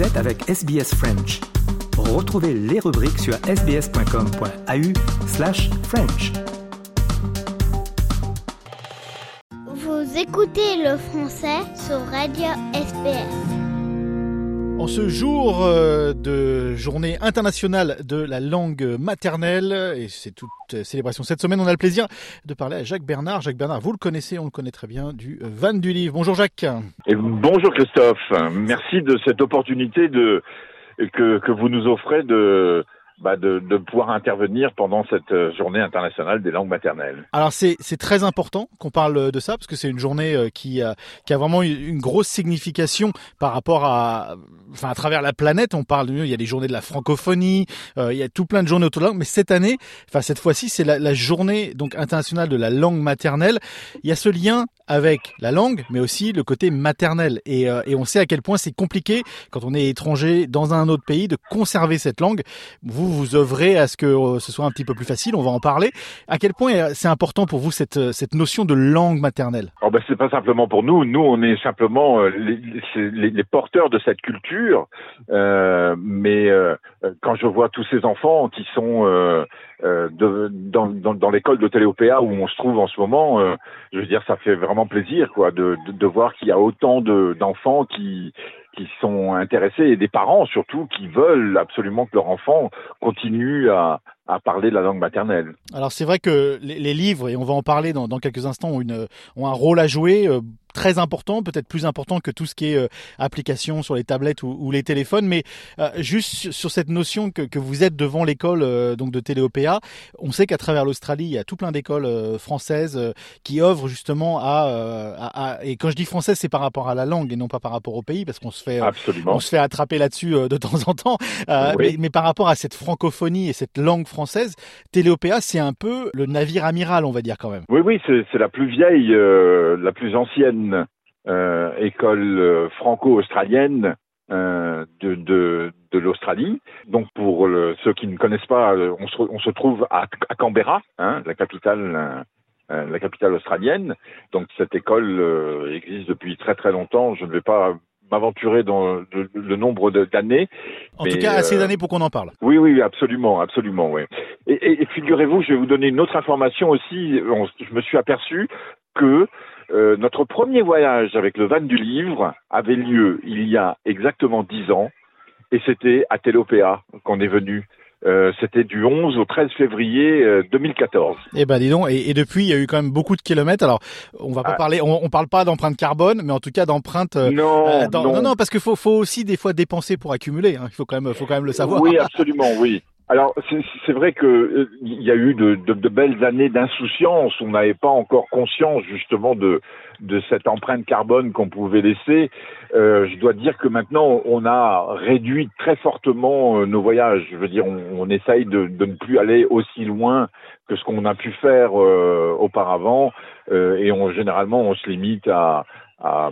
Vous êtes avec SBS French. Retrouvez les rubriques sur sbs.com.au slash French. Vous écoutez le français sur Radio SBS. En ce jour euh, de journée internationale de la langue maternelle, et c'est toute célébration cette semaine, on a le plaisir de parler à Jacques Bernard. Jacques Bernard, vous le connaissez, on le connaît très bien, du Van du Livre. Bonjour Jacques. Bonjour Christophe. Merci de cette opportunité que vous nous offrez de, bah, de, de, pouvoir intervenir pendant cette euh, journée internationale des langues maternelles. Alors c'est très important qu'on parle de ça parce que c'est une journée euh, qui a, qui a vraiment une grosse signification par rapport à, enfin à travers la planète. On parle, il y a les journées de la francophonie, euh, il y a tout plein de journées autour de la langue, mais cette année, enfin cette fois-ci, c'est la, la, journée donc internationale de la langue maternelle. Il y a ce lien avec la langue, mais aussi le côté maternel. Et, et on sait à quel point c'est compliqué quand on est étranger dans un autre pays de conserver cette langue. Vous vous œuvrez à ce que euh, ce soit un petit peu plus facile, on va en parler. À quel point euh, c'est important pour vous cette, euh, notion de langue maternelle? Oh ben, C'est pas simplement pour nous, nous on est simplement les, porteurs de cette culture, euh, mais euh, quand je vois tous ces enfants qui sont euh, dans, dans l'école de Téléopéa où on se trouve en ce moment, je veux dire ça fait vraiment plaisir quoi de, de, de voir qu'il y a autant d'enfants qui qui sont intéressés et des parents surtout qui veulent absolument que leur enfant continue à, à parler la langue maternelle. Alors c'est vrai que les, livres, et on va en parler dans, dans quelques instants, ont, une, ont un rôle à jouer. Euh, très important, peut-être plus important que tout ce qui est euh, application sur les tablettes ou, ou les téléphones, mais euh, juste sur cette notion que, que vous êtes devant l'école euh, donc de Téléopéa, on sait qu'à travers l'Australie, il y a tout plein d'écoles euh, françaises euh, qui œuvrent justement à, à, à, et quand je dis française, c'est par rapport à la langue et non pas par rapport au pays, parce qu'on se fait Absolument. on se fait attraper là-dessus de temps en temps, oui. mais, mais, par rapport à cette francophonie et cette langue française, Téléopéa, c'est un peu le navire amiral, on va dire quand même. Oui, oui, c'est la plus vieille, la plus ancienne euh, école euh, franco-australienne euh, de, de, de l'Australie. Donc pour le, ceux qui ne connaissent pas, on se, on se trouve à, à Canberra, hein, la capitale. Euh, la capitale australienne. Donc cette école existe depuis très très longtemps. Je ne vais pas m'aventurer dans le, le nombre d'années. En mais, tout cas, assez d'années pour qu'on en parle. Oui, oui, absolument, absolument, oui. Et, et, et figurez-vous, je vais vous donner une autre information aussi. On, je me suis aperçu que euh, notre premier voyage avec le van du livre avait lieu il y a exactement dix ans, et c'était à Telopéa qu'on est venu. Euh, c'était du 11 au 13 février euh, 2014. Eh ben dis donc, et, et, depuis il y a eu quand même beaucoup de kilomètres. Alors on va pas ah. parler, on, on, parle pas d'empreinte carbone, mais en tout cas d'empreinte. Euh, non, non, non, non, parce qu'il faut, faut aussi des fois dépenser pour accumuler. Hein. Il faut quand même, faut quand même le savoir. Oui, absolument, oui. Alors c'est vrai que euh, y a eu de, de, de belles années d'insouciance. On n'avait pas encore conscience justement de de cette empreinte carbone qu'on pouvait laisser. Euh, je dois dire que maintenant on a réduit très fortement euh, nos voyages. Je veux dire, on, on essaye de, de, ne plus aller aussi loin que ce qu'on a pu faire euh, auparavant, euh, et on généralement on se limite à à,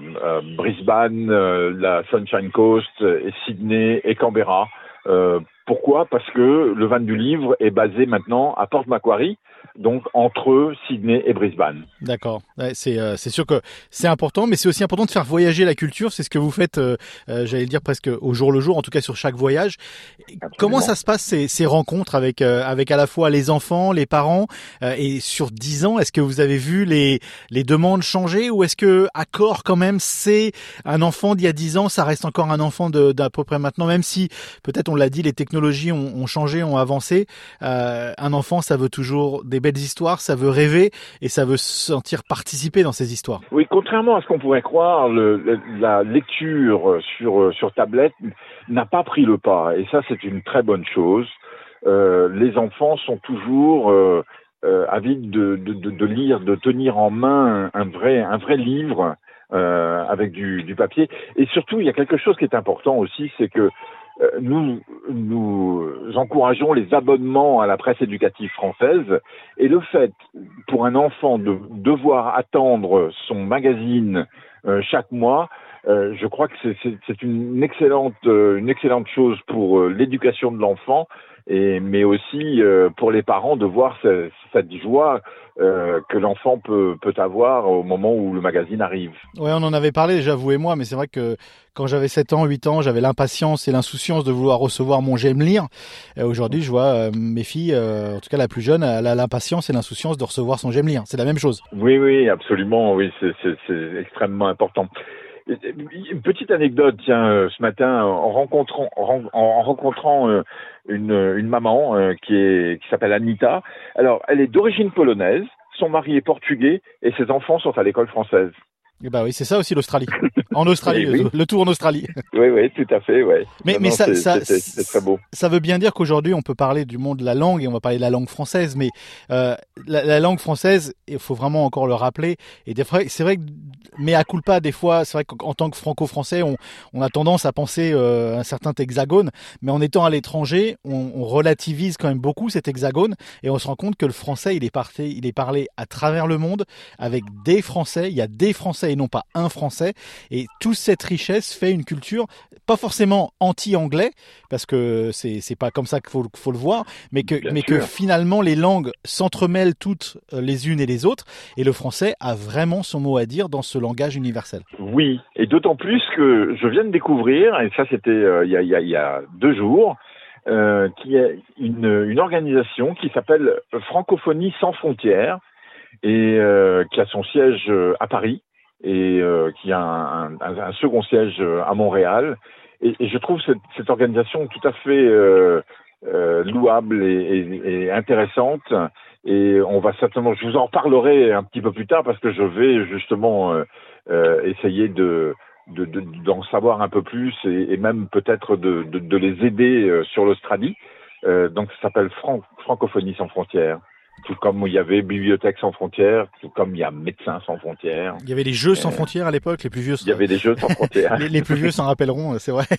Brisbane, la Sunshine Coast, Sydney et Canberra. Euh, pourquoi? Parce que le van du livre est basé maintenant à Port Macquarie, donc entre Sydney et Brisbane. D'accord. Ouais, c'est euh, sûr que c'est important, mais c'est aussi important de faire voyager la culture. C'est ce que vous faites, euh, euh, j'allais dire presque au jour le jour, en tout cas sur chaque voyage. Absolument. Comment ça se passe ces, ces rencontres avec euh, avec à la fois les enfants, les parents euh, et sur dix ans, est-ce que vous avez vu les les demandes changer ou est-ce que accord quand même c'est un enfant d'il y a dix ans, ça reste encore un enfant d'à peu près maintenant, même si peut-être on l'a dit, les technologies ont, ont changé, ont avancé. Euh, un enfant, ça veut toujours des belles histoires, ça veut rêver et ça veut se sentir participer dans ces histoires. Oui, contrairement à ce qu'on pourrait croire, la lecture sur, sur tablette n'a pas pris le pas. Et ça, c'est une très bonne chose. Euh, les enfants sont toujours euh, euh, avides de, lire, de tenir en main un vrai, un vrai livre euh, avec du, papier. Et surtout, il y a quelque chose qui est important aussi, c'est que euh, nous, nous encourageons les abonnements à la presse éducative française. Et le fait pour un enfant de devoir attendre son magazine euh, chaque mois, euh, je crois que c'est une excellente, euh, une excellente chose pour euh, l'éducation de l'enfant et mais aussi pour les parents de voir cette joie euh, que l'enfant peut, peut avoir au moment où le magazine arrive. Ouais, on en avait parlé déjà, vous et moi, mais c'est vrai que quand j'avais 7 ans, 8 ans, j'avais l'impatience et l'insouciance de vouloir recevoir mon J'aime lire. Aujourd'hui, je vois euh, mes filles, euh, en tout cas la plus jeune, elle a l'impatience et l'insouciance de recevoir son J'aime lire. C'est la même chose. Oui, oui, absolument. Oui, c'est extrêmement important. Une petite anecdote, tiens, ce matin, en rencontrant, en rencontrant une, une maman euh, qui est qui s'appelle Anita. Alors, elle est d'origine polonaise, son mari est portugais et ses enfants sont à l'école française. Et eh bah ben oui, c'est ça aussi l'Australie. En Australie, le, tour en Australie. Oui, oui, tout à fait, ouais. Mais, mais ça, ça, c'est très beau. Ça veut bien dire qu'aujourd'hui, on peut parler du monde de la langue et on va parler de la langue française, mais euh, la, la, langue française, il faut vraiment encore le rappeler. Et des fois, c'est vrai que, mais à culpa, des fois, c'est vrai qu'en tant que franco-français, on, on, a tendance à penser euh, un certain hexagone, mais en étant à l'étranger, on, on, relativise quand même beaucoup cet hexagone et on se rend compte que le français, il est, parlé, il est parlé à travers le monde avec des Français. Il y a des Français et non pas un français. Et toute cette richesse fait une culture pas forcément anti-anglais, parce que c'est c'est pas comme ça qu'il faut, faut le voir, mais que mais que finalement les langues s'entremêlent toutes euh, les unes et les autres, et le français a vraiment son mot à dire dans ce langage universel. Oui, et d'autant plus que je viens de découvrir, et ça c'était euh, il, y a, il, y a, il y a deux jours, euh, qui est une, une organisation qui s'appelle Francophonie sans frontières et euh, qui a son siège à Paris et euh, qui a un, un, un, second siège euh, à Montréal. Et, et je trouve cette, cette, organisation tout à fait euh, euh, louable et, et, et, intéressante. Et on va certainement, je vous en reparlerai un petit peu plus tard parce que je vais justement euh, essayer de d'en de, savoir un peu plus et, même peut-être de, de, les aider sur l'Australie. donc ça s'appelle Fran Francophonie sans frontières tout comme il y avait Bibliothèque sans frontières, tout comme il y a Médecins sans frontières. Il y avait les Jeux sans euh, frontières à l'époque, les plus vieux. Il y avait des Jeux sans frontières. les, plus vieux s'en rappelleront, c'est vrai.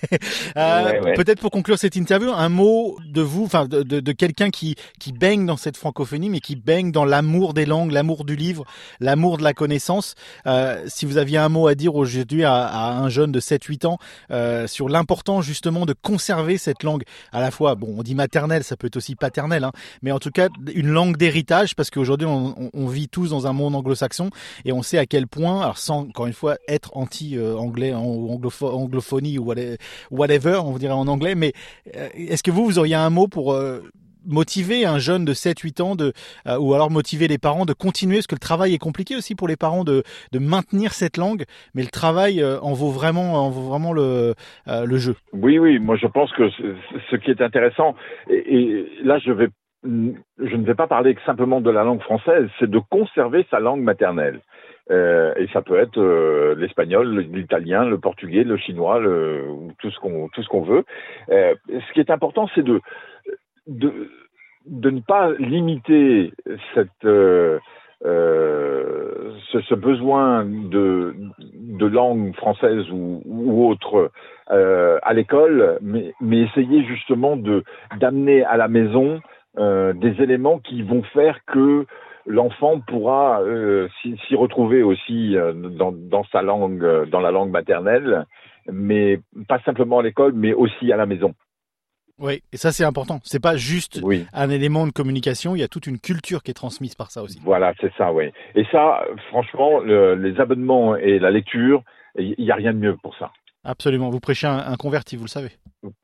Euh, Peut-être pour conclure cette interview, un mot de vous, enfin de, de, de quelqu'un qui qui baigne dans cette francophonie, mais qui baigne dans l'amour des langues, l'amour du livre, l'amour de la connaissance. Euh, si vous aviez un mot à dire aujourd'hui à, à un jeune de 7-8 ans euh, sur l'importance justement de conserver cette langue, à la fois, bon, on dit maternelle, ça peut être aussi paternelle, hein, mais en tout cas une langue des héritage parce qu'aujourd'hui on, vit tous dans un monde anglo-saxon et on sait à quel point, alors sans encore une fois être anti-anglais ou anglophonie ou whatever, on dirait en anglais, mais euh, est-ce que vous, vous auriez un mot pour euh, motiver un jeune de 7-8 ans de, euh, ou alors motiver les parents de continuer? Parce que le travail est compliqué aussi pour les parents de, maintenir cette langue mais le travail en vaut vraiment en vaut vraiment le, jeu. Oui oui, moi je pense que ce qui est intéressant et là je vais je ne vais pas parler simplement de la langue française, c'est de conserver sa langue maternelle. Euh, et ça peut être euh, l'espagnol, l'italien, le portugais, le chinois, le, tout ce qu'on tout ce qu'on veut. Euh, ce qui est important, c'est de, de de ne pas limiter cette euh, euh, ce, ce, besoin de, de langue française ou, ou autre euh, à l'école, mais, mais essayer justement de d'amener à la maison euh, des éléments qui vont faire que l'enfant pourra euh, s'y retrouver aussi euh, dans, dans, sa langue, dans la langue maternelle, mais pas simplement à l'école, mais aussi à la maison. Oui, et ça c'est important. C'est pas juste oui. un élément de communication, il y a toute une culture qui est transmise par ça aussi. Voilà, c'est ça, oui. Et ça, franchement, le, les abonnements et la lecture, il n'y a rien de mieux pour ça. Absolument, vous prêchez un, un converti, vous le savez.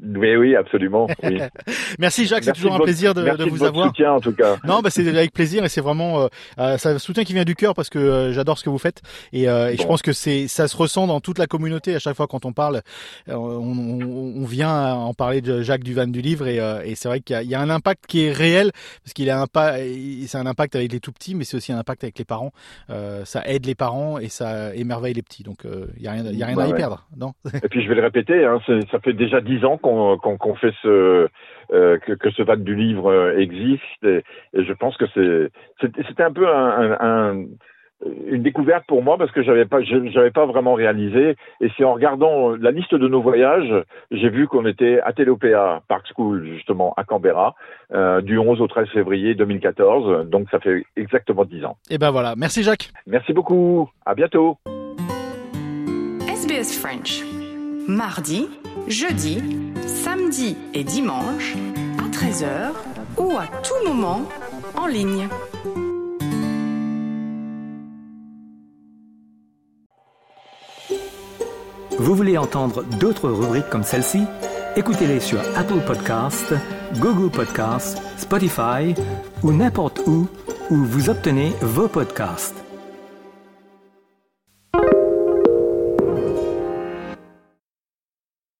Oui, oui, absolument. Oui. Merci Jacques, c'est toujours un plaisir de, de vous de avoir. soutien en tout cas. Non, bah c'est avec plaisir et c'est vraiment euh, euh un soutien qui vient du cœur parce que euh, j'adore ce que vous faites et, euh, et bon. je pense que c'est ça se ressent dans toute la communauté à chaque fois quand on parle, euh, on, on, on, vient en parler de Jacques Duvan du livre et, euh, et c'est vrai qu'il y, y, a un impact qui est réel parce qu'il a un pas, c'est un impact avec les tout petits, mais c'est aussi un impact avec les parents. ça aide les parents et ça émerveille les petits, donc il y a rien, il y a rien bah à y ouais. perdre, non? Et puis je vais le répéter, hein, ça fait déjà dix ans qu'on qu qu fait ce euh, que, que, ce VAT du livre euh, existe et, et je pense que c'est c'était un peu un, un, un, une découverte pour moi parce que j'avais pas j'avais pas vraiment réalisé et c'est en regardant la liste de nos voyages j'ai vu qu'on était à Telopea Park School justement à Canberra euh, du 11 au 13 février 2014 donc ça fait exactement 10 ans. Et ben voilà, merci Jacques. Merci beaucoup. À bientôt. SBS French. Mardi, jeudi, samedi et dimanche 13h ou à tout moment en ligne. Vous voulez entendre d'autres rubriques comme celle-ci? Écoutez-les sur Apple Podcasts, Google Podcasts, Spotify ou n'importe où où vous obtenez vos podcasts.